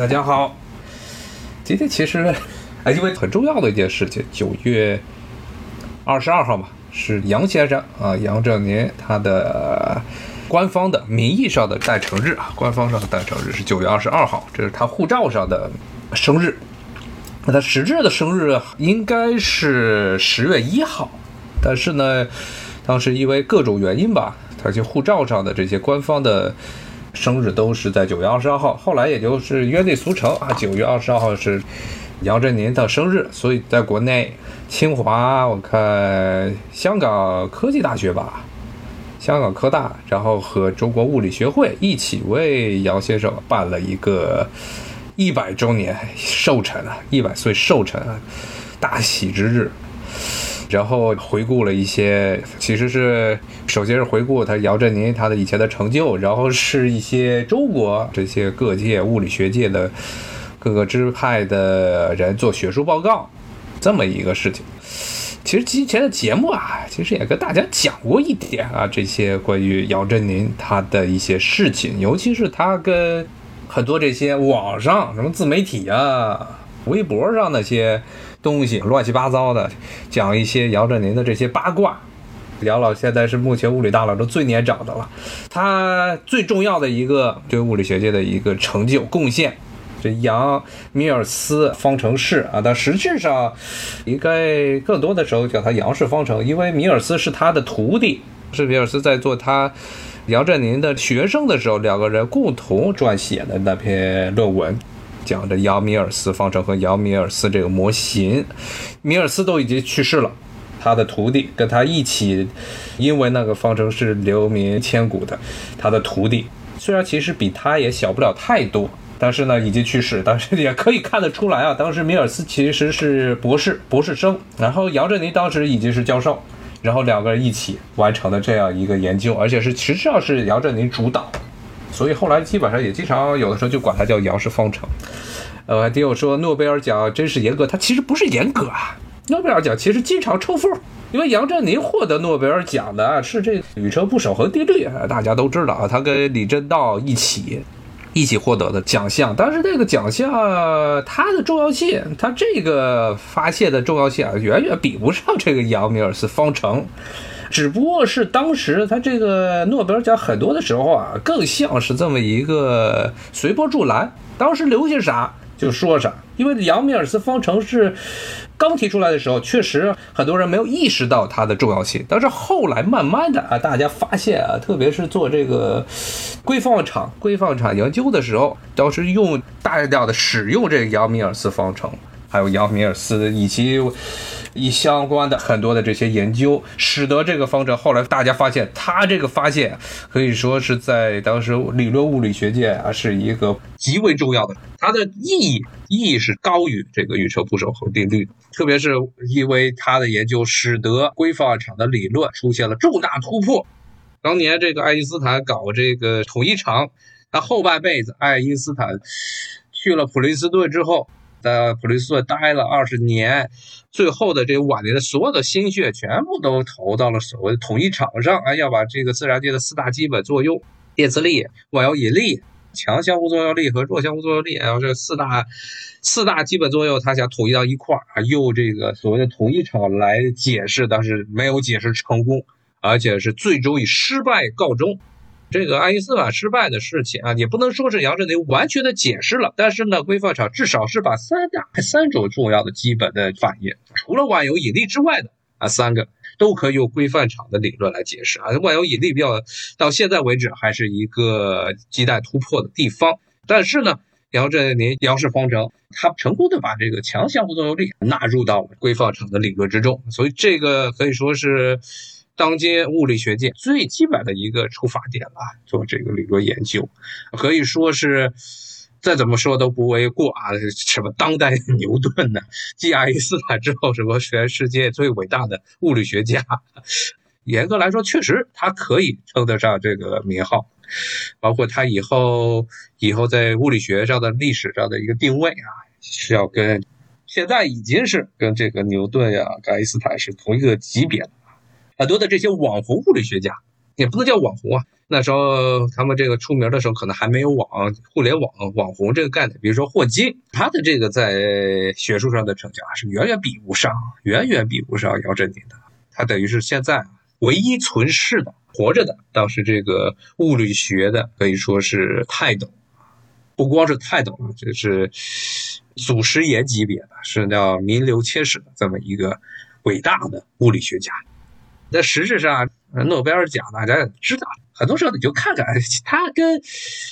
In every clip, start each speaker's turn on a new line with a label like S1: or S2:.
S1: 大家好。今天其实，哎，因为很重要的一件事情，九月二十二号嘛，是杨先生啊，杨振宁他的官方的名义上的诞辰日啊，官方上的诞辰日是九月二十二号，这是他护照上的生日。那他实质的生日应该是十月一号，但是呢，当时因为各种原因吧，他就护照上的这些官方的。生日都是在九月二十二号，后来也就是约定俗成啊，九月二十二号是杨振宁的生日，所以在国内，清华，我看香港科技大学吧，香港科大，然后和中国物理学会一起为杨先生办了一个一百周年寿辰啊，一百岁寿辰啊，大喜之日。然后回顾了一些，其实是首先是回顾他姚振宁他的以前的成就，然后是一些中国这些各界物理学界的各个支派的人做学术报告，这么一个事情。其实之前的节目啊，其实也跟大家讲过一点啊，这些关于姚振宁他的一些事情，尤其是他跟很多这些网上什么自媒体啊、微博上那些。东西乱七八糟的，讲一些姚振宁的这些八卦。姚老现在是目前物理大佬中最年长的了，他最重要的一个对物理学界的一个成就贡献，这杨米尔斯方程式啊，但实际上应该更多的时候叫它杨氏方程，因为米尔斯是他的徒弟，是米尔斯在做他姚振宁的学生的时候，两个人共同撰写的那篇论文。讲的姚米尔斯方程和姚米尔斯这个模型，米尔斯都已经去世了，他的徒弟跟他一起，因为那个方程是留名千古的，他的徒弟虽然其实比他也小不了太多，但是呢已经去世，但是也可以看得出来啊，当时米尔斯其实是博士博士生，然后杨振宁当时已经是教授，然后两个人一起完成了这样一个研究，而且是实际上是杨振宁主导。所以后来基本上也经常有的时候就管它叫杨氏方程。呃，还有说诺贝尔奖真是严格，它其实不是严格啊。诺贝尔奖其实经常抽风，因为杨振宁获得诺贝尔奖的是这宇称不守恒定律，大家都知道啊，他跟李政道一起一起获得的奖项。但是这个奖项它的重要性，它这个发现的重要性啊，远远比不上这个杨米尔斯方程。只不过是当时他这个诺贝尔奖很多的时候啊，更像是这么一个随波逐澜，当时流行啥就说啥。因为杨米尔斯方程式刚提出来的时候，确实很多人没有意识到它的重要性。但是后来慢慢的啊，大家发现啊，特别是做这个硅放场、硅放场研究的时候，当时用大量的使用这个杨米尔斯方程。还有杨米尔斯以及以相关的很多的这些研究，使得这个方程后来大家发现，他这个发现可以说是在当时理论物理学界啊是一个极为重要的，它的意义意义是高于这个宇宙不守恒定律，特别是因为他的研究使得规范场的理论出现了重大突破。当年这个爱因斯坦搞这个统一场，他后半辈子，爱因斯坦去了普林斯顿之后。在普林斯顿待了二十年，最后的这晚年的所有的心血全部都投到了所谓的统一场上，哎，要把这个自然界的四大基本作用——电磁力、万有引力、强相互作用力和弱相互作用力，然后这四大四大基本作用，他想统一到一块儿啊，用这个所谓的统一场来解释，但是没有解释成功，而且是最终以失败告终。这个爱因斯坦失败的事情啊，也不能说是杨振宁完全的解释了，但是呢，规范场至少是把三大三种重要的基本的反应，除了万有引力之外的啊三个都可以用规范场的理论来解释啊。万有引力比较到现在为止还是一个亟待突破的地方，但是呢，杨振宁杨氏方程他成功的把这个强相互作用力纳入到了硅放场的理论之中，所以这个可以说是。当今物理学界最基本的一个出发点了，做这个理论研究，可以说是再怎么说都不为过啊。什么当代牛顿呢？继爱因斯坦之后，什么全世界最伟大的物理学家？严格来说，确实他可以称得上这个名号。包括他以后以后在物理学上的历史上的一个定位啊，是要跟现在已经是跟这个牛顿呀、爱因斯坦是同一个级别的。很多的这些网红物理学家，也不能叫网红啊，那时候他们这个出名的时候，可能还没有网、互联网、网红这个概念。比如说霍金，他的这个在学术上的成就啊，是远远比不上，远远比不上姚振宁的。他等于是现在唯一存世的、活着的，倒是这个物理学的，可以说是泰斗。不光是泰斗了，这是祖师爷级别的，是叫名留青史的这么一个伟大的物理学家。那实质上，诺贝尔奖大家也知道，很多时候你就看看，他跟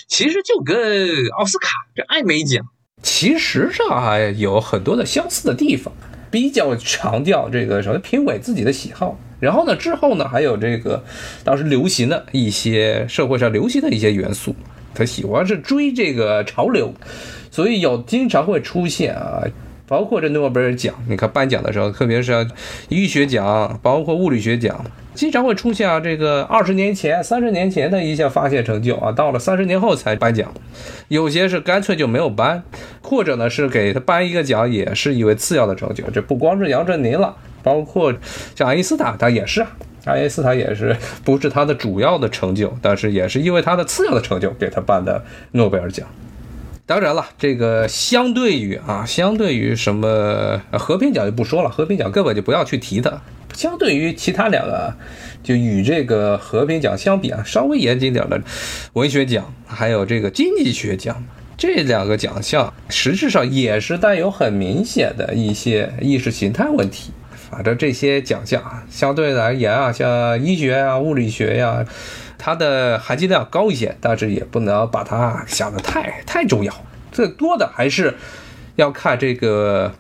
S1: 其实就跟奥斯卡这艾美奖，其实上还有很多的相似的地方，比较强调这个什么评委自己的喜好。然后呢，之后呢，还有这个当时流行的一些社会上流行的一些元素，他喜欢是追这个潮流，所以有经常会出现啊。包括这诺贝尔奖，你看颁奖的时候，特别是医学奖，包括物理学奖，经常会出现啊，这个二十年前、三十年前的一项发现成就啊，到了三十年后才颁奖，有些是干脆就没有颁，或者呢是给他颁一个奖，也是因为次要的成就。这不光是杨振宁了，包括像爱因斯坦，他也是啊，爱因斯坦也是不是他的主要的成就，但是也是因为他的次要的成就给他颁的诺贝尔奖。当然了，这个相对于啊，相对于什么和平奖就不说了，和平奖根本就不要去提它。相对于其他两个，就与这个和平奖相比啊，稍微严谨点的文学奖，还有这个经济学奖，这两个奖项实质上也是带有很明显的一些意识形态问题。反正这些奖项啊，相对而言啊，像医学啊、物理学呀。它的含金量高一些，但是也不能把它想得太太重要。最多的还是要看这个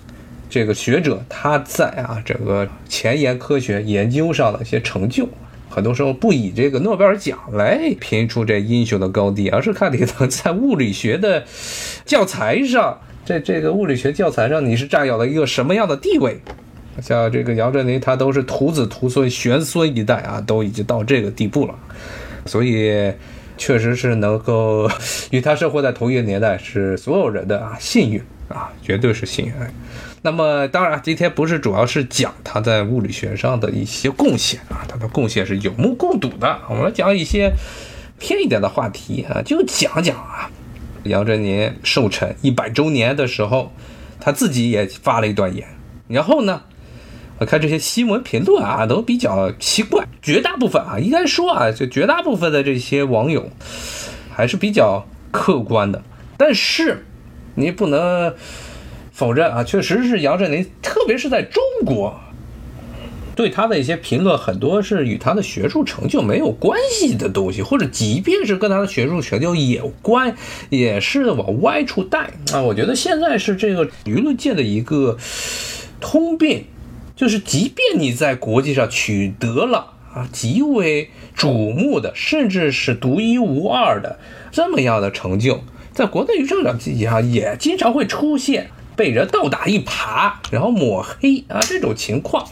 S1: 这个学者他在啊整个前沿科学研究上的一些成就。很多时候不以这个诺贝尔奖来评出这英雄的高低，而是看你能在物理学的教材上，这这个物理学教材上你是占有了一个什么样的地位。像这个姚振宁，他都是徒子徒孙玄孙一代啊，都已经到这个地步了。所以，确实是能够 与他生活在同一个年代，是所有人的啊幸运啊，绝对是幸运。那么，当然今天不是主要是讲他在物理学上的一些贡献啊，他的贡献是有目共睹的。我们讲一些偏一点的话题啊，就讲讲啊，杨振宁寿辰一百周年的时候，他自己也发了一段言，然后呢。我看这些新闻评论啊，都比较奇怪。绝大部分啊，应该说啊，就绝大部分的这些网友还是比较客观的。但是你不能否认啊，确实是杨振宁，特别是在中国，对他的一些评论很多是与他的学术成就没有关系的东西，或者即便是跟他的学术成就有关，也是往歪处带啊。我觉得现在是这个舆论界的一个通病。就是，即便你在国际上取得了啊极为瞩目的，甚至是独一无二的这么样的成就，在国内舆论上也经常会出现被人倒打一耙，然后抹黑啊这种情况。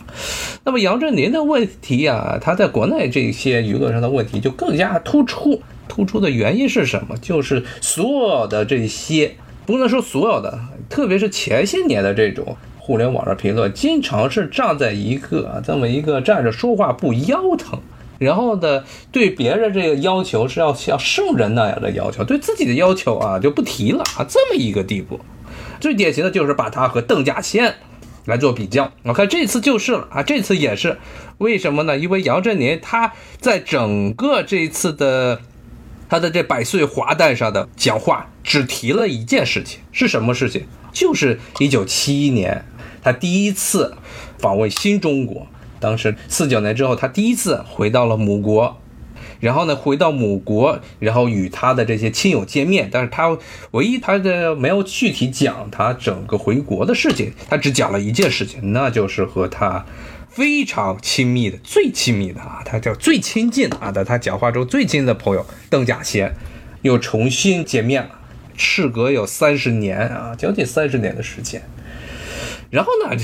S1: 那么杨振宁的问题啊，他在国内这些舆论上的问题就更加突出。突出的原因是什么？就是所有的这些，不能说所有的，特别是前些年的这种。互联网上评论经常是站在一个啊这么一个站着说话不腰疼，然后呢，对别人这个要求是要像圣人那样的要求，对自己的要求啊就不提了啊，这么一个地步。最典型的就是把他和邓稼先来做比较，我看这次就是了啊，这次也是，为什么呢？因为杨振宁他在整个这一次的他的这百岁华诞上的讲话，只提了一件事情，是什么事情？就是一九七一年。他第一次访问新中国，当时四九年之后，他第一次回到了母国，然后呢，回到母国，然后与他的这些亲友见面。但是他唯一他的没有具体讲他整个回国的事情，他只讲了一件事情，那就是和他非常亲密的、最亲密的啊，他叫最亲近啊的，他讲话中最亲的朋友邓稼先又重新见面了，事隔有三十年啊，将近三十年的时间。然后呢，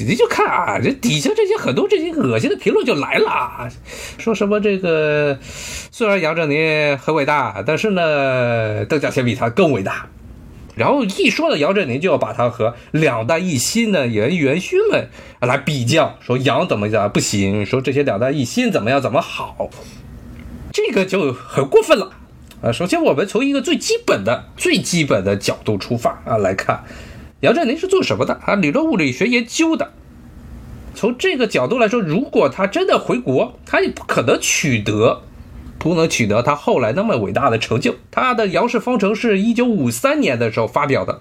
S1: 你就看啊，这底下这些很多这些恶心的评论就来了，说什么这个虽然杨振宁很伟大，但是呢，邓稼先比他更伟大。然后一说到杨振宁，就要把他和两弹一星的元元勋们来比较，说杨怎么样不行，说这些两弹一星怎么样怎么好。这个就很过分了啊！首先，我们从一个最基本的、最基本的角度出发啊来看，杨振宁是做什么的啊？理论物理学研究的。从这个角度来说，如果他真的回国，他也不可能取得，不能取得他后来那么伟大的成就。他的杨氏方程是一九五三年的时候发表的，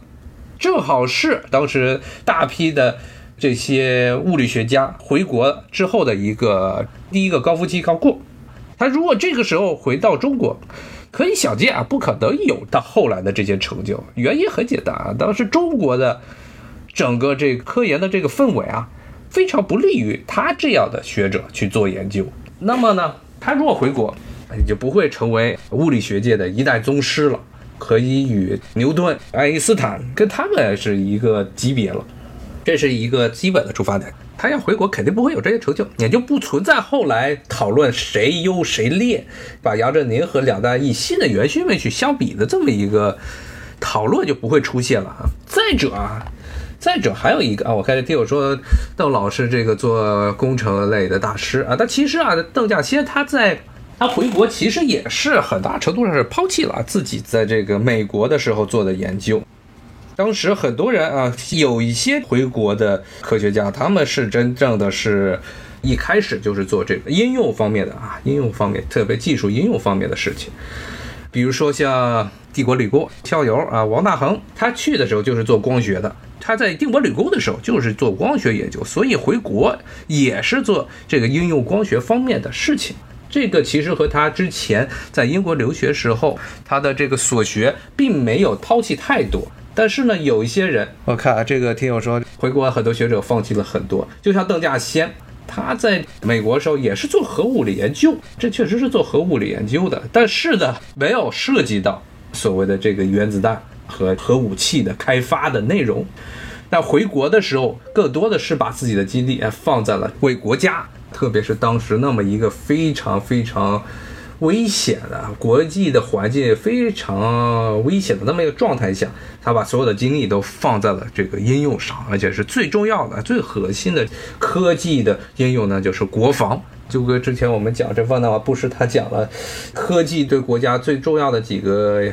S1: 正好是当时大批的这些物理学家回国之后的一个第一个高峰期刚过。他如果这个时候回到中国，可以想见啊，不可能有他后来的这些成就。原因很简单啊，当时中国的整个这科研的这个氛围啊。非常不利于他这样的学者去做研究。那么呢，他如果回国，也就不会成为物理学界的一代宗师了，可以与牛顿、爱因斯坦跟他们是一个级别了。这是一个基本的出发点。他要回国，肯定不会有这些成就，也就不存在后来讨论谁优谁劣，把杨振宁和两大一新的元勋们去相比的这么一个讨论就不会出现了啊。再者啊。再者还有一个啊，我开始听我说邓老师这个做工程类的大师啊，但其实啊，邓稼先他在他回国其实也是很大程度上是抛弃了自己在这个美国的时候做的研究。当时很多人啊，有一些回国的科学家，他们是真正的是一开始就是做这个应用方面的啊，应用方面特别技术应用方面的事情。比如说像帝国理工校友啊，王大珩，他去的时候就是做光学的。他在帝国理工的时候就是做光学研究，所以回国也是做这个应用光学方面的事情。这个其实和他之前在英国留学时候他的这个所学并没有抛弃太多。但是呢，有一些人，我看啊这个听友说回国很多学者放弃了很多，就像邓稼先，他在美国的时候也是做核物理研究，这确实是做核物理研究的，但是呢，没有涉及到所谓的这个原子弹。和核武器的开发的内容，但回国的时候，更多的是把自己的精力哎放在了为国家，特别是当时那么一个非常非常危险的国际的环境非常危险的那么一个状态下，他把所有的精力都放在了这个应用上，而且是最重要的、最核心的科技的应用呢，就是国防。就跟之前我们讲这方的话，不是他讲了科技对国家最重要的几个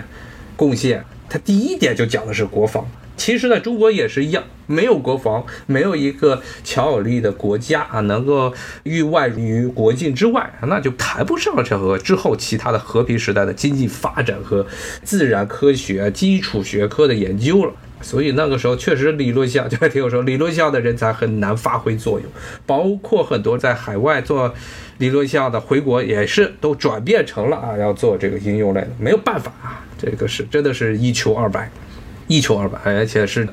S1: 贡献。他第一点就讲的是国防，其实在中国也是一样，没有国防，没有一个强有力的国家啊，能够域外于国境之外，那就谈不上这个之后其他的和平时代的经济发展和自然科学基础学科的研究了。所以那个时候确实理论项，就还听我说，理论项的人才很难发挥作用，包括很多在海外做理论项的回国也是都转变成了啊，要做这个应用类的，没有办法啊。这个是真的是一穷二白，一穷二白，而且是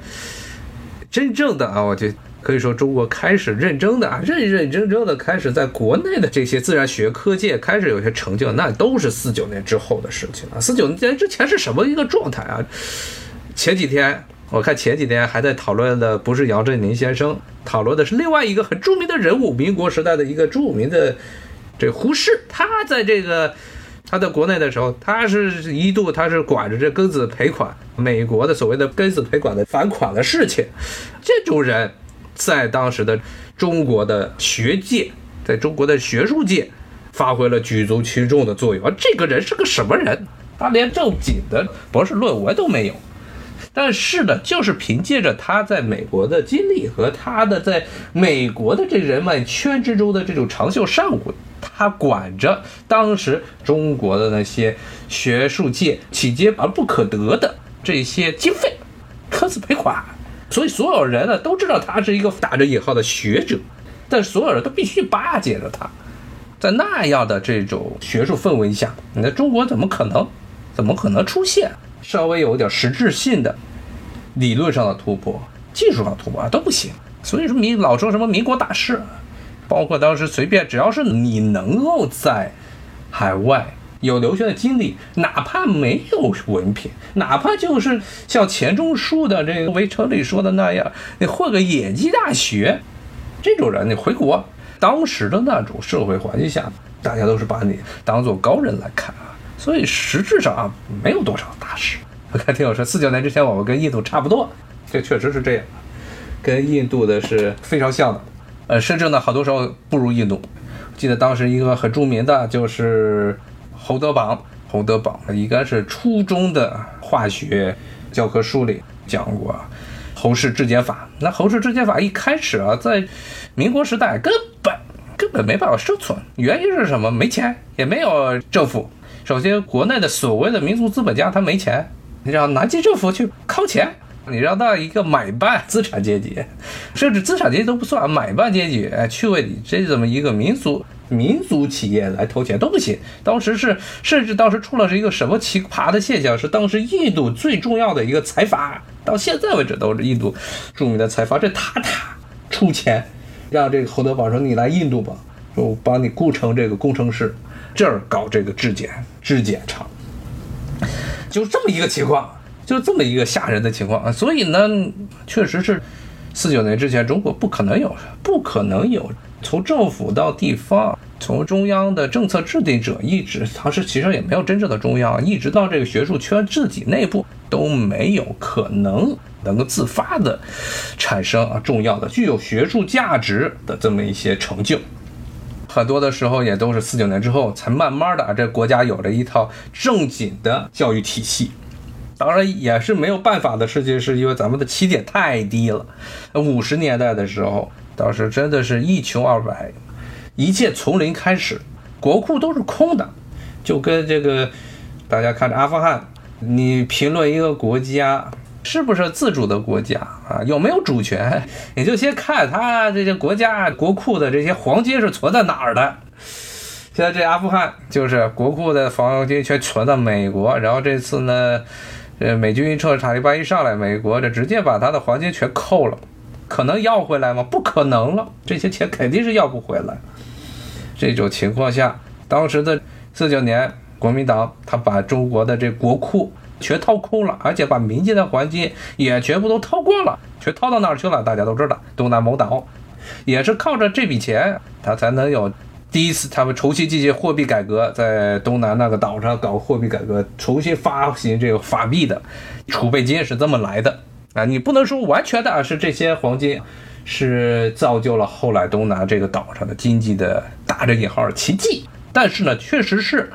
S1: 真正的啊，我就可以说中国开始认真的啊，认认真真的开始在国内的这些自然学科界开始有些成就，那都是四九年之后的事情了。四九年之前是什么一个状态啊？前几天我看前几天还在讨论的不是杨振宁先生，讨论的是另外一个很著名的人物，民国时代的一个著名的这胡适，他在这个。他在国内的时候，他是一度他是管着这庚子赔款，美国的所谓的庚子赔款的返款的事情。这种人，在当时的中国的学界，在中国的学术界，发挥了举足轻重的作用。而这个人是个什么人？他连正经的博士论文都没有，但是呢，就是凭借着他在美国的经历和他的在美国的这人脉圈之中的这种长袖善舞。他管着当时中国的那些学术界企接而不可得的。这些经费，科子赔款，所以所有人呢都知道他是一个打着引号的学者，但所有人都必须巴结着他，在那样的这种学术氛围下，你在中国怎么可能，怎么可能出现稍微有点实质性的理论上的突破、技术上的突破啊都不行。所以说民老说什么民国大师。包括当时随便，只要是你能够在海外有留学的经历，哪怕没有文凭，哪怕就是像钱钟书的这个《围城》里说的那样，你混个野鸡大学，这种人你回国，当时的那种社会环境下，大家都是把你当做高人来看啊，所以实质上啊，没有多少大事。我看听友说，四九年之前我们跟印度差不多，这确实是这样，跟印度的是非常像的。呃，深圳呢，好多时候不如印度。记得当时一个很著名的，就是侯德榜，侯德榜应该是初中的化学教科书里讲过侯氏质检法。那侯氏质检法一开始啊，在民国时代根本根本没办法生存，原因是什么？没钱，也没有政府。首先，国内的所谓的民族资本家他没钱，你让南京政府去掏钱。你让到一个买办资产阶级，甚至资产阶级都不算，买办阶级哎去为你这这么一个民族民族企业来投钱都不行。当时是，甚至当时出了是一个什么奇葩的现象，是当时印度最重要的一个财阀，到现在为止都是印度著名的财阀，这塔塔出钱让这个侯德堡说你来印度吧，说我帮你雇成这个工程师，这儿搞这个质检质检厂，就这么一个情况。就这么一个吓人的情况。啊，所以呢，确实是四九年之前，中国不可能有，不可能有。从政府到地方，从中央的政策制定者一直，当时其实也没有真正的中央，一直到这个学术圈自己内部都没有可能能够自发的产生啊重要的具有学术价值的这么一些成就，很多的时候也都是四九年之后才慢慢的啊，这国家有了一套正经的教育体系。当然也是没有办法的事情，是因为咱们的起点太低了。五十年代的时候，当时真的是一穷二白，一切从零开始，国库都是空的，就跟这个大家看着阿富汗，你评论一个国家是不是自主的国家啊，有没有主权，你就先看他这些国家国库的这些黄金是存在哪儿的。现在这阿富汗就是国库的黄金全存在美国，然后这次呢。这美军一撤，塔利班一上来，美国这直接把他的黄金全扣了，可能要回来吗？不可能了，这些钱肯定是要不回来。这种情况下，当时的四九年，国民党他把中国的这国库全掏空了，而且把民间的黄金也全部都掏光了，全掏到哪儿去了？大家都知道，东南某岛，也是靠着这笔钱，他才能有。第一次，他们重新进行货币改革，在东南那个岛上搞货币改革，重新发行这个法币的储备金是这么来的啊！你不能说完全的是这些黄金是造就了后来东南这个岛上的经济的打着引号奇迹，但是呢，确实是，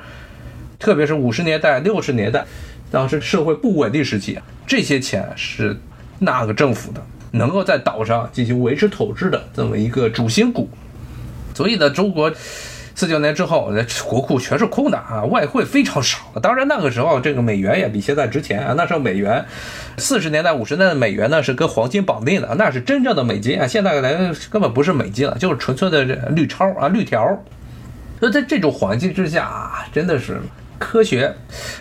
S1: 特别是五十年代、六十年代，当时社会不稳定时期，这些钱是那个政府的，能够在岛上进行维持统治的这么一个主心骨。所以呢，中国四九年之后，国库全是空的啊，外汇非常少。当然那个时候，这个美元也比现在值钱啊。那时候美元，四十年代、五十年代的美元呢是跟黄金绑定的，那是真正的美金啊。现在来根本不是美金了，就是纯粹的绿钞啊、绿条。所以在这种环境之下啊，真的是。科学，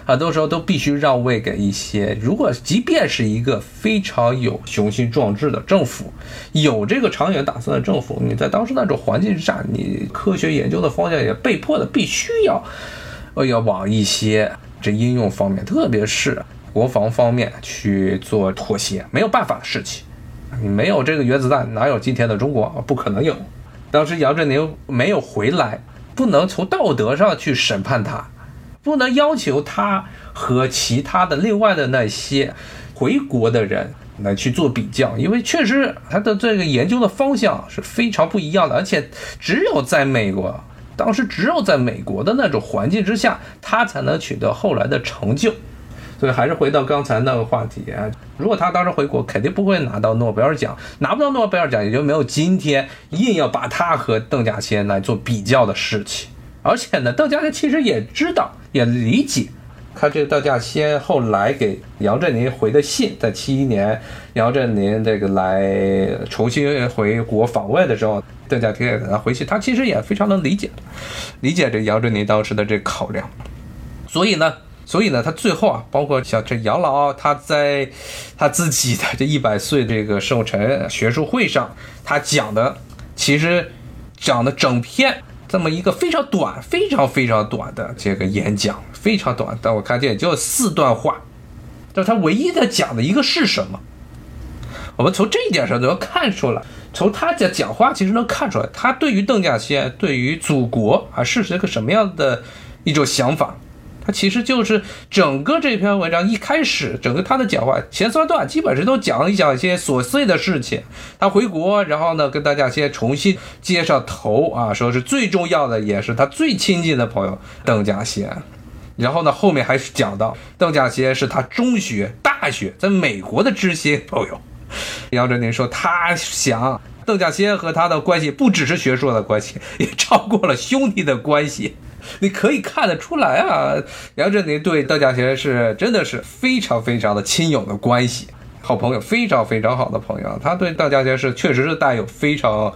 S1: 很多时候都必须让位给一些。如果即便是一个非常有雄心壮志的政府，有这个长远打算的政府，你在当时那种环境下，你科学研究的方向也被迫的必须要，呃，要往一些这应用方面，特别是国防方面去做妥协，没有办法的事情。你没有这个原子弹，哪有今天的中国？不可能有。当时杨振宁没有回来，不能从道德上去审判他。不能要求他和其他的另外的那些回国的人来去做比较，因为确实他的这个研究的方向是非常不一样的，而且只有在美国，当时只有在美国的那种环境之下，他才能取得后来的成就。所以还是回到刚才那个话题啊，如果他当时回国，肯定不会拿到诺贝尔奖，拿不到诺贝尔奖，也就没有今天硬要把他和邓稼先来做比较的事情。而且呢，邓稼先其实也知道。也理解，看这个邓稼先后来给杨振宁回的信，在七一年杨振宁这个来重新回国访问的时候，邓稼先给他回信，他其实也非常能理解，理解这杨振宁当时的这考量。所以呢，所以呢，他最后啊，包括像这杨老，他在他自己的这一百岁这个寿辰学术会上，他讲的其实讲的整篇。这么一个非常短、非常非常短的这个演讲，非常短，但我看见也就四段话。但他唯一的讲的一个是什么？我们从这一点上就能看出来，从他的讲话其实能看出来，他对于邓稼先、对于祖国啊是一个什么样的一种想法。他其实就是整个这篇文章一开始，整个他的讲话前三段基本上都讲一讲一些琐碎的事情。他回国，然后呢跟大家先重新接上头啊，说是最重要的，也是他最亲近的朋友邓稼先。然后呢，后面还是讲到邓稼先是他中学、大学在美国的知心朋友。杨振宁说，他想邓稼先和他的关系不只是学术的关系，也超过了兄弟的关系。你可以看得出来啊，杨振宁对邓稼先是真的是非常非常的亲友的关系，好朋友，非常非常好的朋友。他对邓稼先是确实是带有非常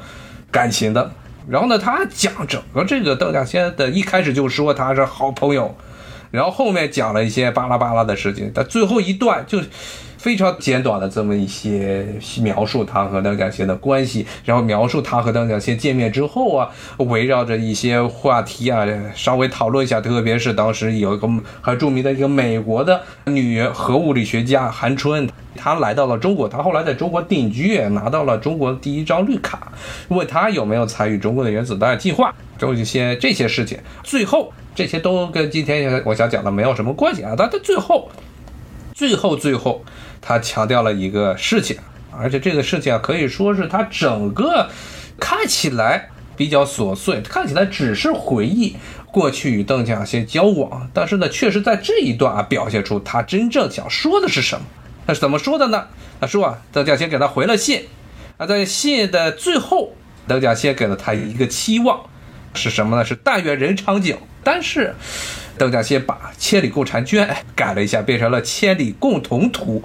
S1: 感情的。然后呢，他讲整个这个邓稼先的一开始就说他是好朋友，然后后面讲了一些巴拉巴拉的事情，但最后一段就。非常简短的这么一些描述他和邓稼先的关系，然后描述他和邓稼先见面之后啊，围绕着一些话题啊，稍微讨论一下。特别是当时有一个很著名的一个美国的女核物理学家韩春，她来到了中国，她后来在中国定居，拿到了中国第一张绿卡。问她有没有参与中国的原子弹计划，就一些这些事情。最后这些都跟今天我想讲的没有什么关系啊。但在最后，最后，最后。他强调了一个事情，而且这个事情啊，可以说是他整个看起来比较琐碎，看起来只是回忆过去与邓稼先交往，但是呢，确实在这一段啊，表现出他真正想说的是什么。他是怎么说的呢？他说啊，邓稼先给他回了信，啊，在信的最后，邓稼先给了他一个期望，是什么呢？是但愿人长久。但是，邓稼先把千里共婵娟改了一下，变成了千里共同图。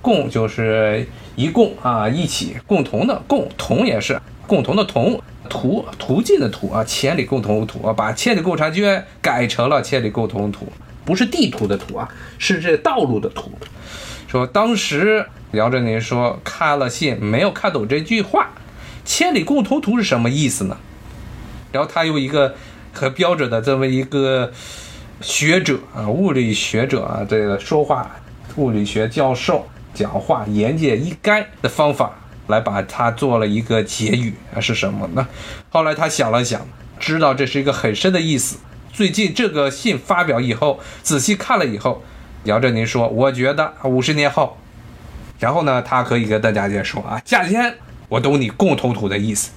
S1: 共就是一共啊，一起共同的共同也是共同的同途途径的途啊，千里共同图啊，把千里共婵娟改成了千里共同图，不是地图的图啊，是这道路的图。说当时姚振宁说看了信没有看懂这句话，千里共同图是什么意思呢？然后他用一个很标准的这么一个学者啊，物理学者啊，这个说话物理学教授。讲话言简意赅的方法来把它做了一个结语啊，是什么呢？后来他想了想，知道这是一个很深的意思。最近这个信发表以后，仔细看了以后，姚振宁说：“我觉得五十年后，然后呢，他可以跟邓稼先说啊，夏天，我懂你共同土的意思，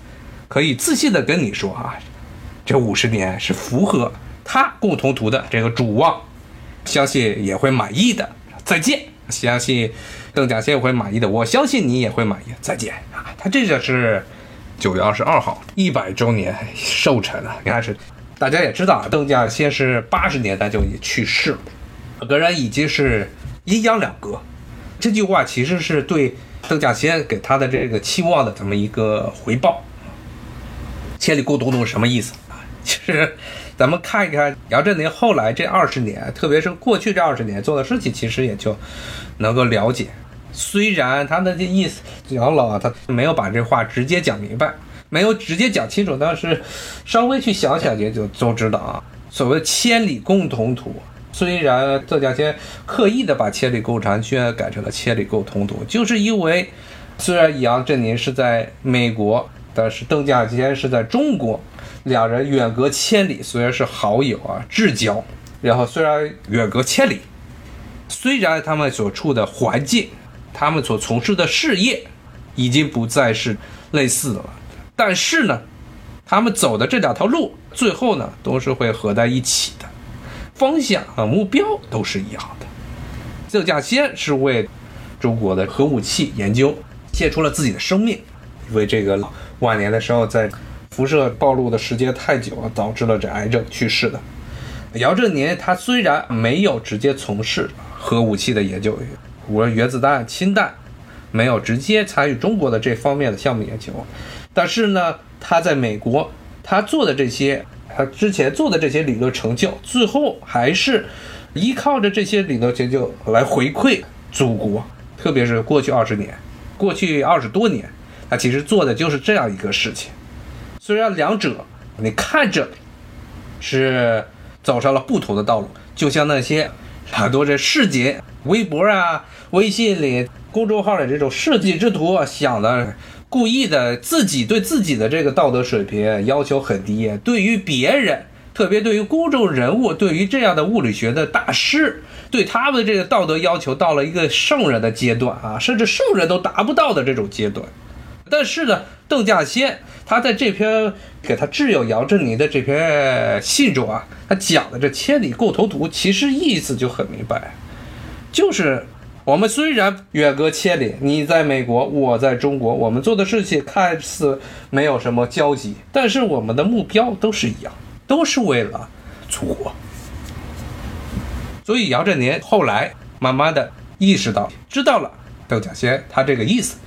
S1: 可以自信的跟你说啊，这五十年是符合他共同图的这个主望，相信也会满意的。再见，相信。”邓稼先也会满意的，我相信你也会满意。再见啊！他这个是九月二十二号一百周年寿辰啊！你看是，大家也知道啊，邓稼先是八十年代就已去世了，两个人已经是阴阳两隔。这句话其实是对邓稼先给他的这个期望的这么一个回报。千里共同图什么意思啊？其实咱们看一看杨振宁后来这二十年，特别是过去这二十年做的事情，其实也就。能够了解，虽然他的这意思，杨老啊，他没有把这话直接讲明白，没有直接讲清楚，但是稍微去想想也就都知道啊。所谓千里共同图，虽然邓稼先刻意的把千里共婵娟改成了千里共同图，就是因为虽然杨振宁是在美国，但是邓稼先是在中国，两人远隔千里，虽然是好友啊，至交，然后虽然远隔千里。虽然他们所处的环境，他们所从事的事业，已经不再是类似的了，但是呢，他们走的这两条路，最后呢，都是会合在一起的，方向和目标都是一样的。邓稼先是为中国的核武器研究献出了自己的生命，为这个晚年的时候，在辐射暴露的时间太久了，导致了这癌症去世的。姚振宁他虽然没有直接从事。核武器的研究，无论原子弹、氢弹，没有直接参与中国的这方面的项目研究，但是呢，他在美国，他做的这些，他之前做的这些理论成就，最后还是依靠着这些理论成就来回馈祖国，特别是过去二十年，过去二十多年，他其实做的就是这样一个事情。虽然两者你看着是走上了不同的道路，就像那些。很多这市井微博啊、微信里、公众号里这种世纪之徒，想的故意的自己对自己的这个道德水平要求很低，对于别人，特别对于公众人物，对于这样的物理学的大师，对他们的这个道德要求到了一个圣人的阶段啊，甚至圣人都达不到的这种阶段。但是呢，邓稼先他在这篇给他挚友姚振宁的这篇信中啊，他讲的这千里共同图，其实意思就很明白，就是我们虽然远隔千里，你在美国，我在中国，我们做的事情看似没有什么交集，但是我们的目标都是一样，都是为了祖国。所以姚振宁后来慢慢的意识到，知道了邓稼先他这个意思。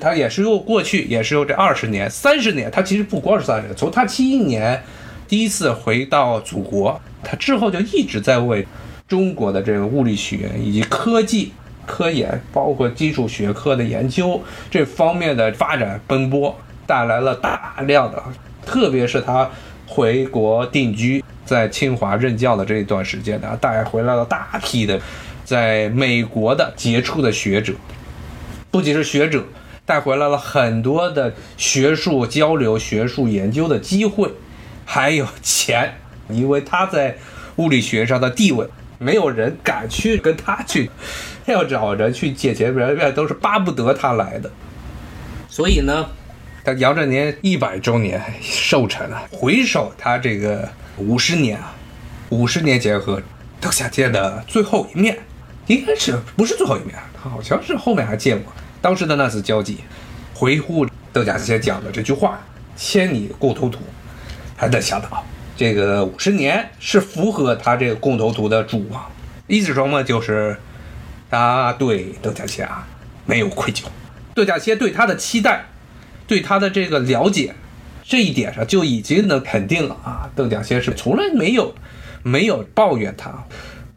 S1: 他也是用过去，也是用这二十年、三十年。他其实不光是三十年，从他七一年第一次回到祖国，他之后就一直在为中国的这个物理学以及科技、科研，包括基础学科的研究这方面的发展奔波，带来了大量的，特别是他回国定居在清华任教的这一段时间呢，带回来了大批的在美国的杰出的学者，不仅是学者。带回来了很多的学术交流、学术研究的机会，还有钱，因为他在物理学上的地位，没有人敢去跟他去，要找人去借钱，人家都是巴不得他来的。所以呢，他杨振宁一百周年寿辰啊，回首他这个五十年啊，五十年结合邓稼先的最后一面，应该是不是最后一面？他好像是后面还见过。当时的那次交际，回顾邓稼先讲的这句话“千里共同图”，还在想到这个五十年是符合他这个共同图的主望，意思说嘛，就是他对邓稼先啊没有愧疚，邓稼先对他的期待，对他的这个了解，这一点上就已经能肯定了啊，邓稼先是从来没有没有抱怨他，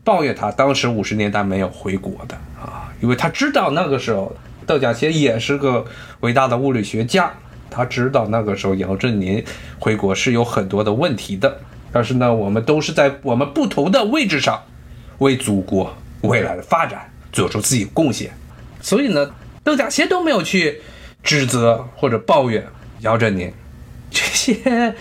S1: 抱怨他当时五十年代没有回国的啊，因为他知道那个时候。邓稼先也是个伟大的物理学家，他知道那个时候姚振宁回国是有很多的问题的，但是呢，我们都是在我们不同的位置上，为祖国未来的发展做出自己贡献，所以呢，邓稼先都没有去指责或者抱怨姚振宁这些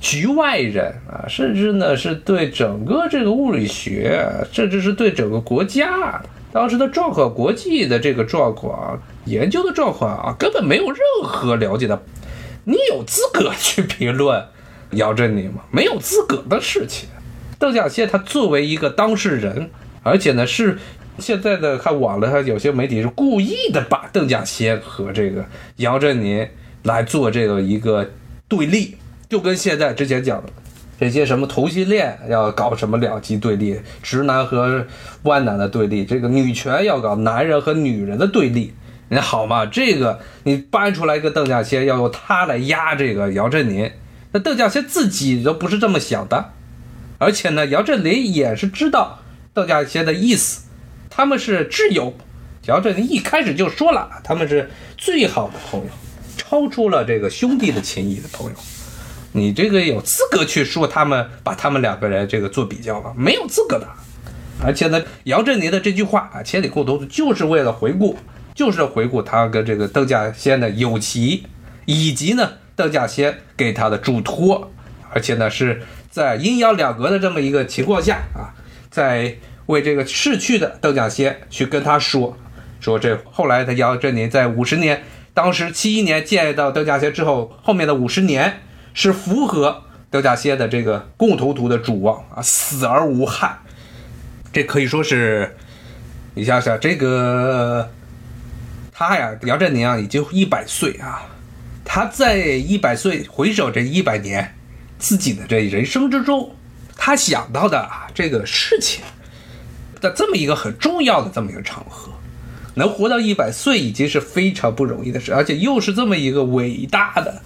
S1: 局外人啊，甚至呢是对整个这个物理学，甚至是对整个国家。当时的状况，国际的这个状况，研究的状况啊，根本没有任何了解的。你有资格去评论姚振宁吗？没有资格的事情。邓稼先他作为一个当事人，而且呢是现在的看网络上有些媒体是故意的把邓稼先和这个姚振宁来做这个一个对立，就跟现在之前讲的。这些什么同性恋要搞什么两极对立，直男和弯男的对立，这个女权要搞男人和女人的对立，你好嘛？这个你搬出来一个邓稼先，要用他来压这个姚振宁，那邓稼先自己都不是这么想的，而且呢，姚振宁也是知道邓稼先的意思，他们是挚友，姚振宁一开始就说了，他们是最好的朋友，超出了这个兄弟的情谊的朋友。你这个有资格去说他们把他们两个人这个做比较吗？没有资格的。而且呢，姚振宁的这句话啊，“千里共同”就是为了回顾，就是回顾他跟这个邓稼先的友情，以及呢，邓稼先给他的嘱托。而且呢，是在阴阳两隔的这么一个情况下啊，在为这个逝去的邓稼先去跟他说，说这后来的姚振宁在五十年，当时七一年见到邓稼先之后，后面的五十年。是符合邓稼先的这个共同图的主望啊，死而无憾。这可以说是，你想想这个他呀，姚振宁啊，已经一百岁啊，他在一百岁回首这一百年自己的这人生之中，他想到的这个事情，在这么一个很重要的这么一个场合，能活到一百岁已经是非常不容易的事，而且又是这么一个伟大的。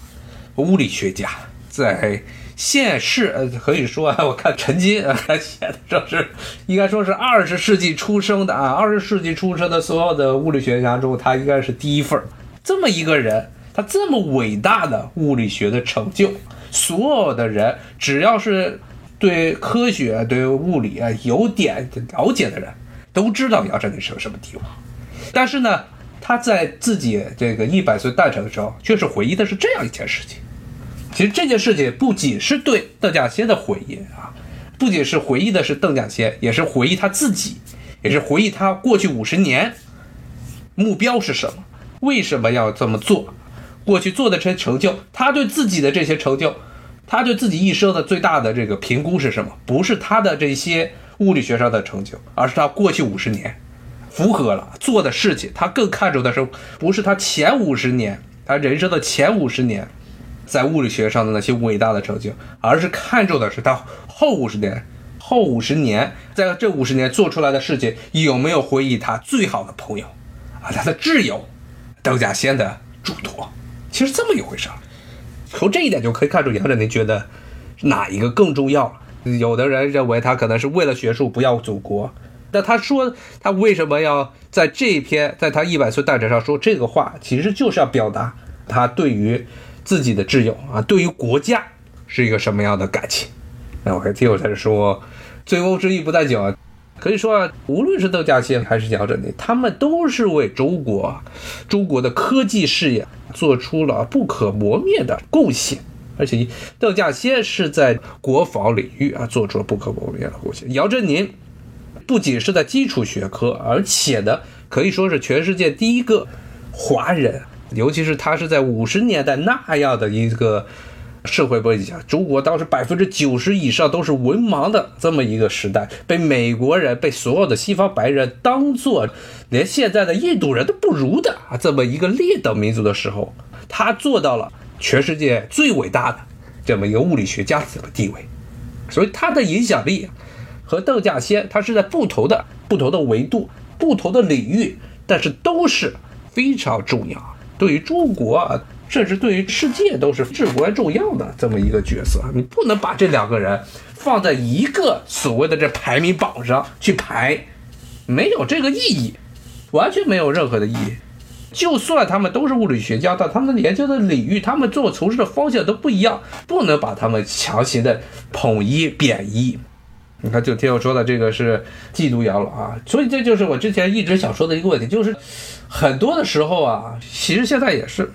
S1: 物理学家在现世，呃，可以说啊，我看陈金啊写的这是，应该说是二十世纪出生的啊，二十世纪出生的所有的物理学家中，他应该是第一份这么一个人，他这么伟大的物理学的成就，所有的人只要是对科学、对物理啊有点了解的人，都知道姚振宁是个什么地方。但是呢？他在自己这个一百岁诞辰的时候，却是回忆的是这样一件事情。其实这件事情不仅是对邓稼先的回忆啊，不仅是回忆的是邓稼先，也是回忆他自己，也是回忆他过去五十年目标是什么，为什么要这么做，过去做的这些成就，他对自己的这些成就，他对自己一生的最大的这个评估是什么？不是他的这些物理学上的成就，而是他过去五十年符合了做的事情。他更看重的是，不是他前五十年，他人生的前五十年在物理学上的那些伟大的成就，而是看重的是他后五十年。后五十年，在这五十年做出来的事情，有没有回忆他最好的朋友，啊，他的挚友，邓稼先的嘱托？其实这么一回事儿。从这一点就可以看出，杨振宁觉得哪一个更重要了。有的人认为他可能是为了学术不要祖国，那他说他为什么要在这一篇，在他一百岁诞辰上说这个话，其实就是要表达他对于自己的挚友啊，对于国家是一个什么样的感情。那我还听我在说，醉翁之意不在酒啊，可以说啊，无论是邓稼先还是姚振宁，他们都是为中国、中国的科技事业做出了不可磨灭的贡献。而且，邓稼先是在国防领域啊做出了不可磨灭的贡献。姚振宁不仅是在基础学科，而且呢，可以说是全世界第一个华人，尤其是他是在五十年代那样的一个。社会背景下，中国当时百分之九十以上都是文盲的这么一个时代，被美国人、被所有的西方白人当做连现在的印度人都不如的啊这么一个劣等民族的时候，他做到了全世界最伟大的这么一个物理学家的地位，所以他的影响力和邓稼先他是在不同的不同的维度、不同的领域，但是都是非常重要，对于中国。甚至对于世界都是至关重要的这么一个角色，你不能把这两个人放在一个所谓的这排名榜上去排，没有这个意义，完全没有任何的意义。就算他们都是物理学家，但他们研究的领域、他们做从事的方向都不一样，不能把他们强行的统一贬义。你看，就听我说的这个是嫉妒杨老啊，所以这就是我之前一直想说的一个问题，就是很多的时候啊，其实现在也是。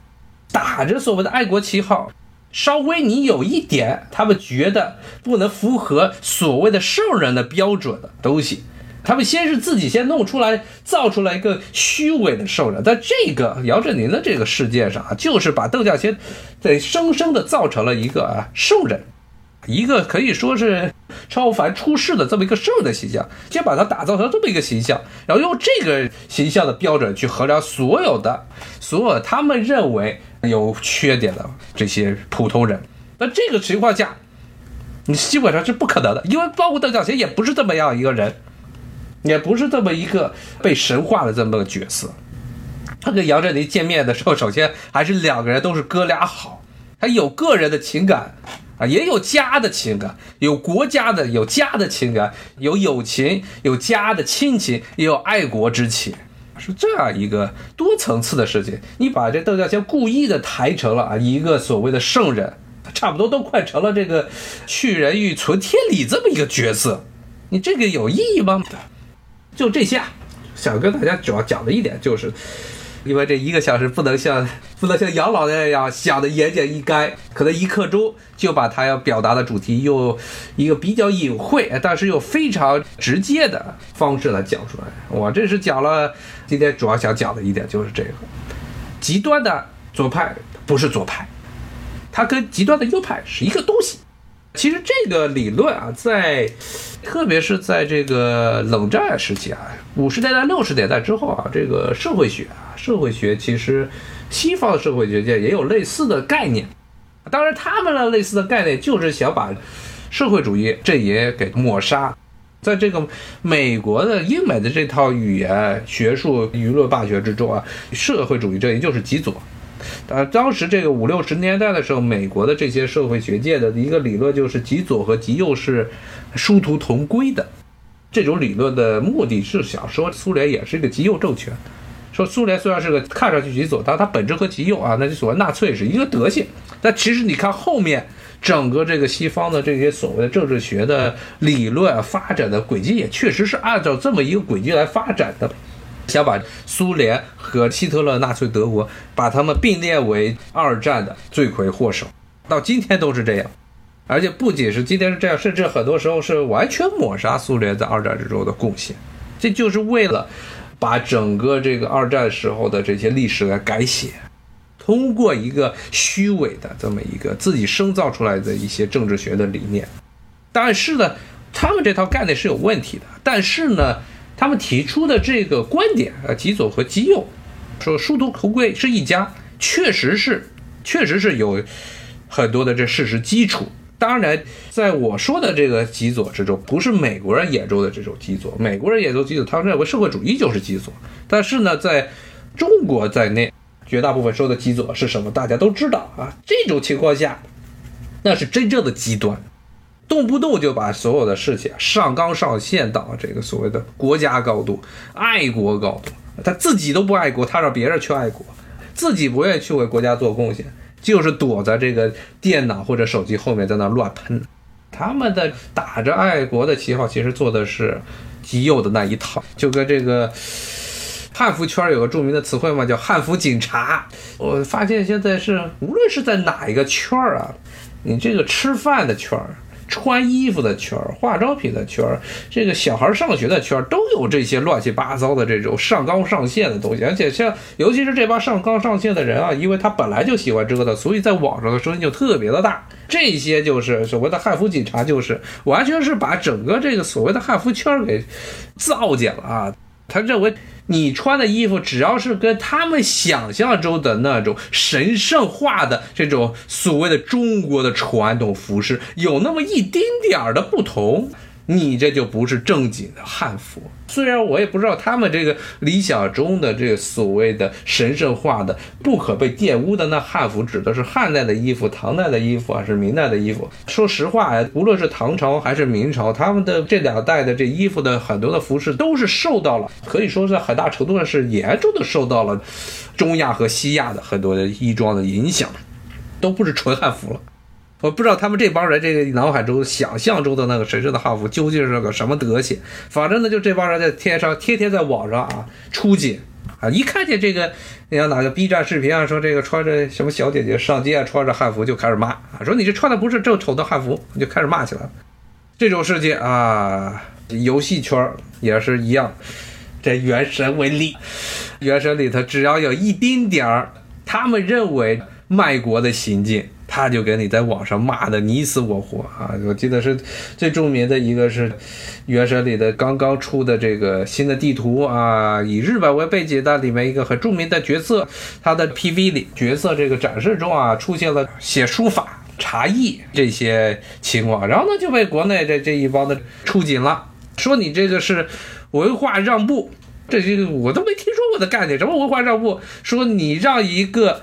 S1: 打着所谓的爱国旗号，稍微你有一点，他们觉得不能符合所谓的圣人的标准的东西，他们先是自己先弄出来，造出来一个虚伪的圣人。在这个姚振宁的这个世界上啊，就是把邓稼先在生生的造成了一个啊圣人。一个可以说是超凡出世的这么一个圣的形象，先把它打造成这么一个形象，然后用这个形象的标准去衡量所有的、所有他们认为有缺点的这些普通人。那这个情况下，你基本上是不可能的，因为包括邓稼先也不是这么样一个人，也不是这么一个被神化的这么个角色。他跟杨振宁见面的时候，首先还是两个人都是哥俩好，他有个人的情感。啊，也有家的情感，有国家的，有家的情感，有友情，有家的亲情，也有爱国之情，是这样一个多层次的事情。你把这邓稼先故意的抬成了啊一个所谓的圣人，差不多都快成了这个去人欲存天理这么一个角色，你这个有意义吗？就这下，想跟大家主要讲的一点就是。因为这一个小时不能像 不能像杨老那样想的言简意赅，可能一刻钟就把他要表达的主题用一个比较隐晦，但是又非常直接的方式来讲出来。我这是讲了今天主要想讲的一点就是这个，极端的左派不是左派，它跟极端的右派是一个东西。其实这个理论啊，在特别是在这个冷战时期啊，五十年代、六十年代之后啊，这个社会学啊，社会学其实西方社会学界也有类似的概念。当然，他们的类似的概念就是想把社会主义阵营给抹杀。在这个美国的英美的这套语言学术舆论霸权之中啊，社会主义阵营就是极左。呃，当时这个五六十年代的时候，美国的这些社会学界的一个理论就是极左和极右是殊途同归的。这种理论的目的是想说苏联也是一个极右政权，说苏联虽然是个看上去极左，但它本质和极右啊，那就所谓纳粹是一个德性。但其实你看后面整个这个西方的这些所谓的政治学的理论发展的轨迹，也确实是按照这么一个轨迹来发展的。想把苏联和希特勒、纳粹德国把他们并列为二战的罪魁祸首，到今天都是这样，而且不仅是今天是这样，甚至很多时候是完全抹杀苏联在二战之中的贡献，这就是为了把整个这个二战时候的这些历史来改写。通过一个虚伪的这么一个自己生造出来的一些政治学的理念。但是呢，他们这套概念是有问题的。但是呢，他们提出的这个观点啊，极左和极右说殊途同归是一家，确实是，确实是有很多的这事实基础。当然，在我说的这个极左之中，不是美国人眼中的这种极左。美国人眼中极左，他们认为社会主义就是极左。但是呢，在中国在内，绝大部分说的极左是什么，大家都知道啊。这种情况下，那是真正的极端，动不动就把所有的事情上纲上线到这个所谓的国家高度、爱国高度。他自己都不爱国，他让别人去爱国，自己不愿意去为国家做贡献。就是躲在这个电脑或者手机后面，在那乱喷。他们的打着爱国的旗号，其实做的是极右的那一套。就跟这个汉服圈有个著名的词汇嘛，叫“汉服警察”。我发现现在是无论是在哪一个圈儿啊，你这个吃饭的圈儿。穿衣服的圈儿、化妆品的圈儿、这个小孩上学的圈儿，都有这些乱七八糟的这种上纲上线的东西。而且像，尤其是这帮上纲上线的人啊，因为他本来就喜欢折腾，所以在网上的声音就特别的大。这些就是所谓的汉服警察，就是完全是把整个这个所谓的汉服圈儿给造假了啊！他认为。你穿的衣服只要是跟他们想象中的那种神圣化的这种所谓的中国的传统服饰有那么一丁点儿的不同。你这就不是正经的汉服，虽然我也不知道他们这个理想中的这个所谓的神圣化的、不可被玷污的那汉服指的是汉代的衣服、唐代的衣服还是明代的衣服。说实话呀，无论是唐朝还是明朝，他们的这两代的这衣服的很多的服饰都是受到了，可以说是很大程度上是严重的受到了中亚和西亚的很多的衣装的影响，都不是纯汉服了。我不知道他们这帮人这个脑海中想象中的那个神圣的汉服究竟是个什么德行。反正呢，就这帮人在天上天天在网上啊出警啊，一看见这个，你像哪个 B 站视频啊，说这个穿着什么小姐姐上街啊穿着汉服就开始骂啊，说你这穿的不是正丑的汉服，你就开始骂起来了。这种事情啊，游戏圈也是一样。这原神为例，原神里头只要有一丁点儿他们认为卖国的行径。他就给你在网上骂的你死我活啊！我记得是最著名的一个是《原神》里的刚刚出的这个新的地图啊，以日本为背景的里面一个很著名的角色，他的 PV 里角色这个展示中啊，出现了写书法、茶艺这些情况，然后呢就被国内这这一帮的出警了，说你这个是文化让步，这些我都没听说过的概念，什么文化让步？说你让一个。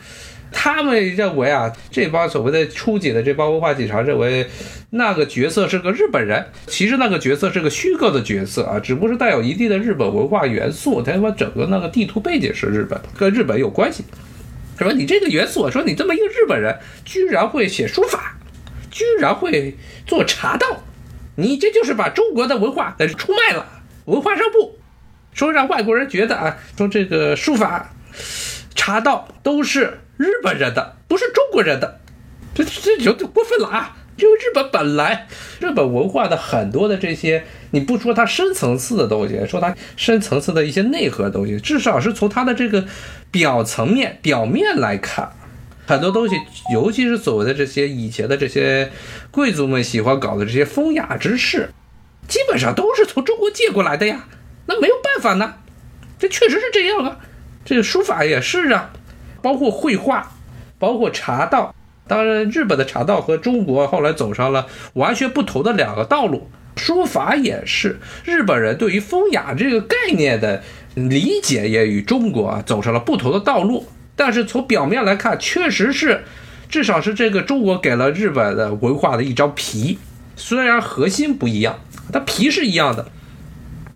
S1: 他们认为啊，这帮所谓的出警的这帮文化警察认为，那个角色是个日本人。其实那个角色是个虚构的角色啊，只不过是带有一定的日本文化元素。他妈整个那个地图背景是日本，跟日本有关系。是吧？你这个元素，说你这么一个日本人，居然会写书法，居然会做茶道，你这就是把中国的文化给出卖了，文化上不说让外国人觉得啊，说这个书法、茶道都是。日本人的不是中国人的，这这有点过分了啊！因为日本本来日本文化的很多的这些，你不说它深层次的东西，说它深层次的一些内核东西，至少是从它的这个表层面、表面来看，很多东西，尤其是所谓的这些以前的这些贵族们喜欢搞的这些风雅之事，基本上都是从中国借过来的呀。那没有办法呢，这确实是这样啊。这个书法也是啊。包括绘画，包括茶道，当然，日本的茶道和中国后来走上了完全不同的两个道路。书法也是，日本人对于风雅这个概念的理解也与中国啊走上了不同的道路。但是从表面来看，确实是，至少是这个中国给了日本的文化的一张皮，虽然核心不一样，它皮是一样的。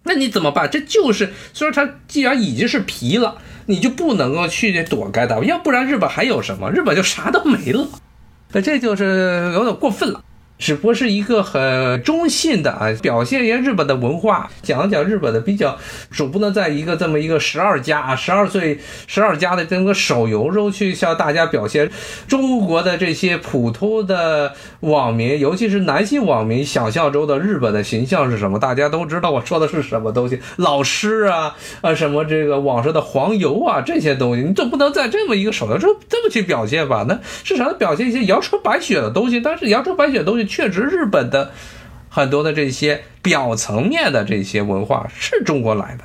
S1: 那你怎么办？这就是虽然它既然已经是皮了。你就不能够去躲该打，要不然日本还有什么？日本就啥都没了。那这就是有点过分了。只不过是一个很中性的啊，表现一下日本的文化，讲讲日本的比较，总不能在一个这么一个十二家啊，十二岁十二家的这个手游中去向大家表现中国的这些普通的网民，尤其是男性网民想象中的日本的形象是什么？大家都知道我说的是什么东西，老师啊啊什么这个网上的黄油啊这些东西，你总不能在这么一个手游中这么去表现吧？那至少表现一些阳春白雪的东西，但是阳春白雪的东西。确实，日本的很多的这些表层面的这些文化是中国来的，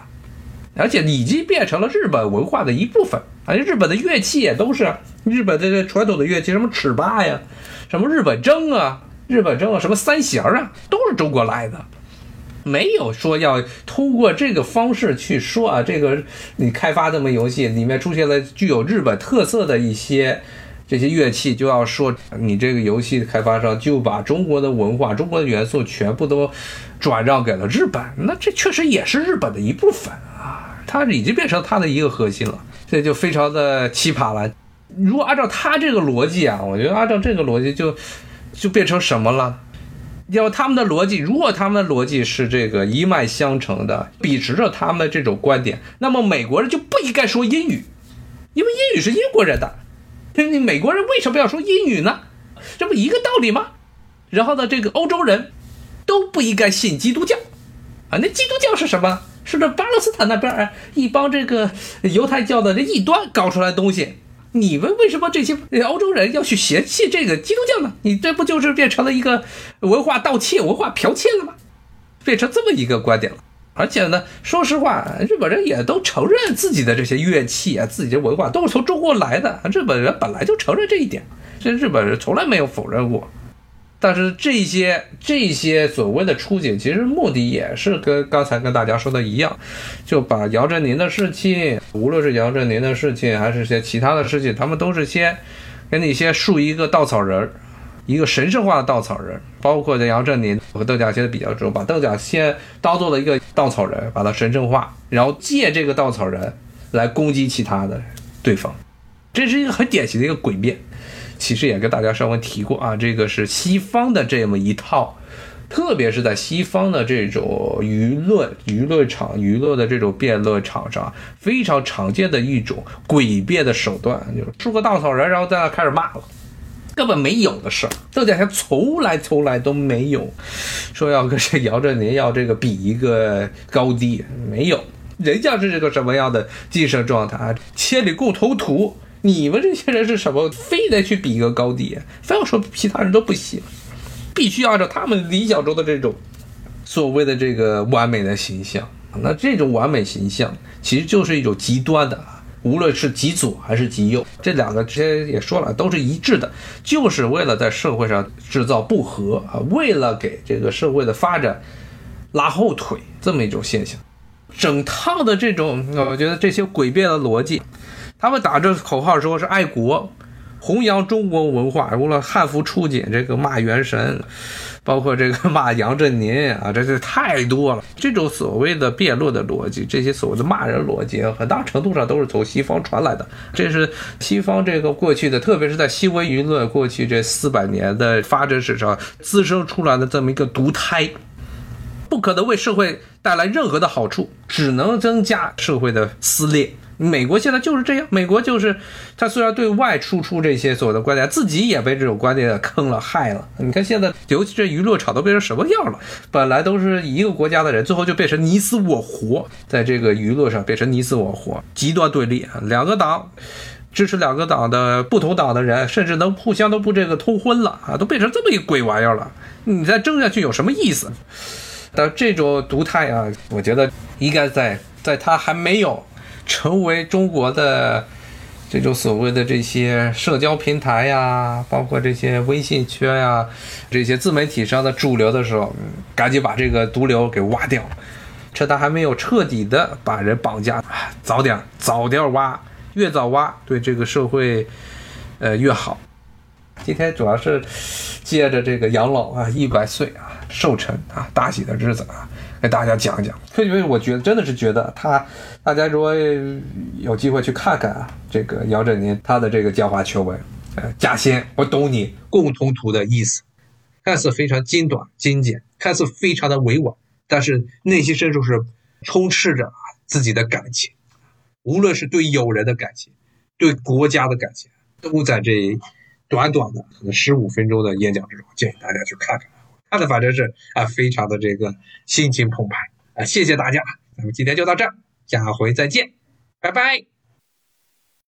S1: 而且已经变成了日本文化的一部分。而且日本的乐器也都是日本的传统的乐器，什么尺八呀，什么日本筝啊，日本筝啊，什么三弦啊，都是中国来的。没有说要通过这个方式去说啊，这个你开发这么游戏里面出现了具有日本特色的一些。这些乐器就要说，你这个游戏的开发商就把中国的文化、中国的元素全部都转让给了日本，那这确实也是日本的一部分啊，它已经变成它的一个核心了，这就非常的奇葩了。如果按照他这个逻辑啊，我觉得按照这个逻辑就就变成什么了？要他们的逻辑，如果他们的逻辑是这个一脉相承的，秉持着他们这种观点，那么美国人就不应该说英语，因为英语是英国人的。你美国人为什么要说英语呢？这不一个道理吗？然后呢，这个欧洲人都不应该信基督教啊！那基督教是什么？是这巴勒斯坦那边一帮这个犹太教的这异端搞出来的东西。你们为什么这些欧洲人要去嫌弃这个基督教呢？你这不就是变成了一个文化盗窃、文化剽窃了吗？变成这么一个观点了。而且呢，说实话，日本人也都承认自己的这些乐器啊，自己的文化都是从中国来的。日本人本来就承认这一点，这日本人从来没有否认过。但是这些这些所谓的出警，其实目的也是跟刚才跟大家说的一样，就把姚振宁的事情，无论是姚振宁的事情，还是些其他的事情，他们都是先给你先树一个稻草人儿。一个神圣化的稻草人，包括在杨振宁和邓稼先的比较中，把邓稼先当做了一个稻草人，把他神圣化，然后借这个稻草人来攻击其他的对方，这是一个很典型的一个诡辩。其实也跟大家稍微提过啊，这个是西方的这么一套，特别是在西方的这种舆论、舆论场、娱乐的这种辩论场上非常常见的一种诡辩的手段，就是竖个稻草人，然后在那开始骂了。根本没有的事儿，邓稼先从来从来都没有说要跟这姚振宁要这个比一个高低，没有，人家是这个什么样的精神状态？千里共同土，你们这些人是什么？非得去比一个高低，非要说其他人都不行，必须按照他们理想中的这种所谓的这个完美的形象。那这种完美形象其实就是一种极端的。无论是极左还是极右，这两个之前也说了，都是一致的，就是为了在社会上制造不和啊，为了给这个社会的发展拉后腿，这么一种现象。整套的这种，我觉得这些诡辩的逻辑，他们打着口号说是爱国。弘扬中国文化，无论汉服出警，这个骂元神，包括这个骂杨振宁啊，这是太多了。这种所谓的辩论的逻辑，这些所谓的骂人逻辑，很大程度上都是从西方传来的。这是西方这个过去的，特别是在新闻舆论过去这四百年的发展史上滋生出来的这么一个毒胎，不可能为社会带来任何的好处，只能增加社会的撕裂。美国现在就是这样，美国就是他虽然对外输出这些所谓的观点，自己也被这种观点坑了、害了。你看现在，尤其这娱乐场都变成什么样了？本来都是一个国家的人，最后就变成你死我活，在这个娱乐上变成你死我活，极端对立啊！两个党支持两个党的不同党的人，甚至能互相都不这个通婚了啊，都变成这么一鬼玩意儿了。你再争下去有什么意思？但这种独态啊，我觉得应该在在他还没有。成为中国的这种所谓的这些社交平台呀，包括这些微信圈呀，这些自媒体上的主流的时候，赶紧把这个毒瘤给挖掉，趁他还没有彻底的把人绑架，早点早点挖，越早挖对这个社会，呃越好。今天主要是借着这个养老啊，一百岁啊，寿辰啊，大喜的日子啊。给大家讲一讲，因为我觉得真的是觉得他，大家如果有机会去看看啊，这个姚振宁他的这个教化求文，呃，稼先，我懂你共同图的意思，
S2: 看似非常精短精简，看似非常的委婉，但是内心深处是充斥着自己的感情，无论是对友人的感情，对国家的感情，都在这短短的可能十五分钟的演讲之中，建议大家去看看。看的反正是啊，非常的这个心情澎湃啊！谢谢大家，咱们今天就到这儿，下回再见，拜拜。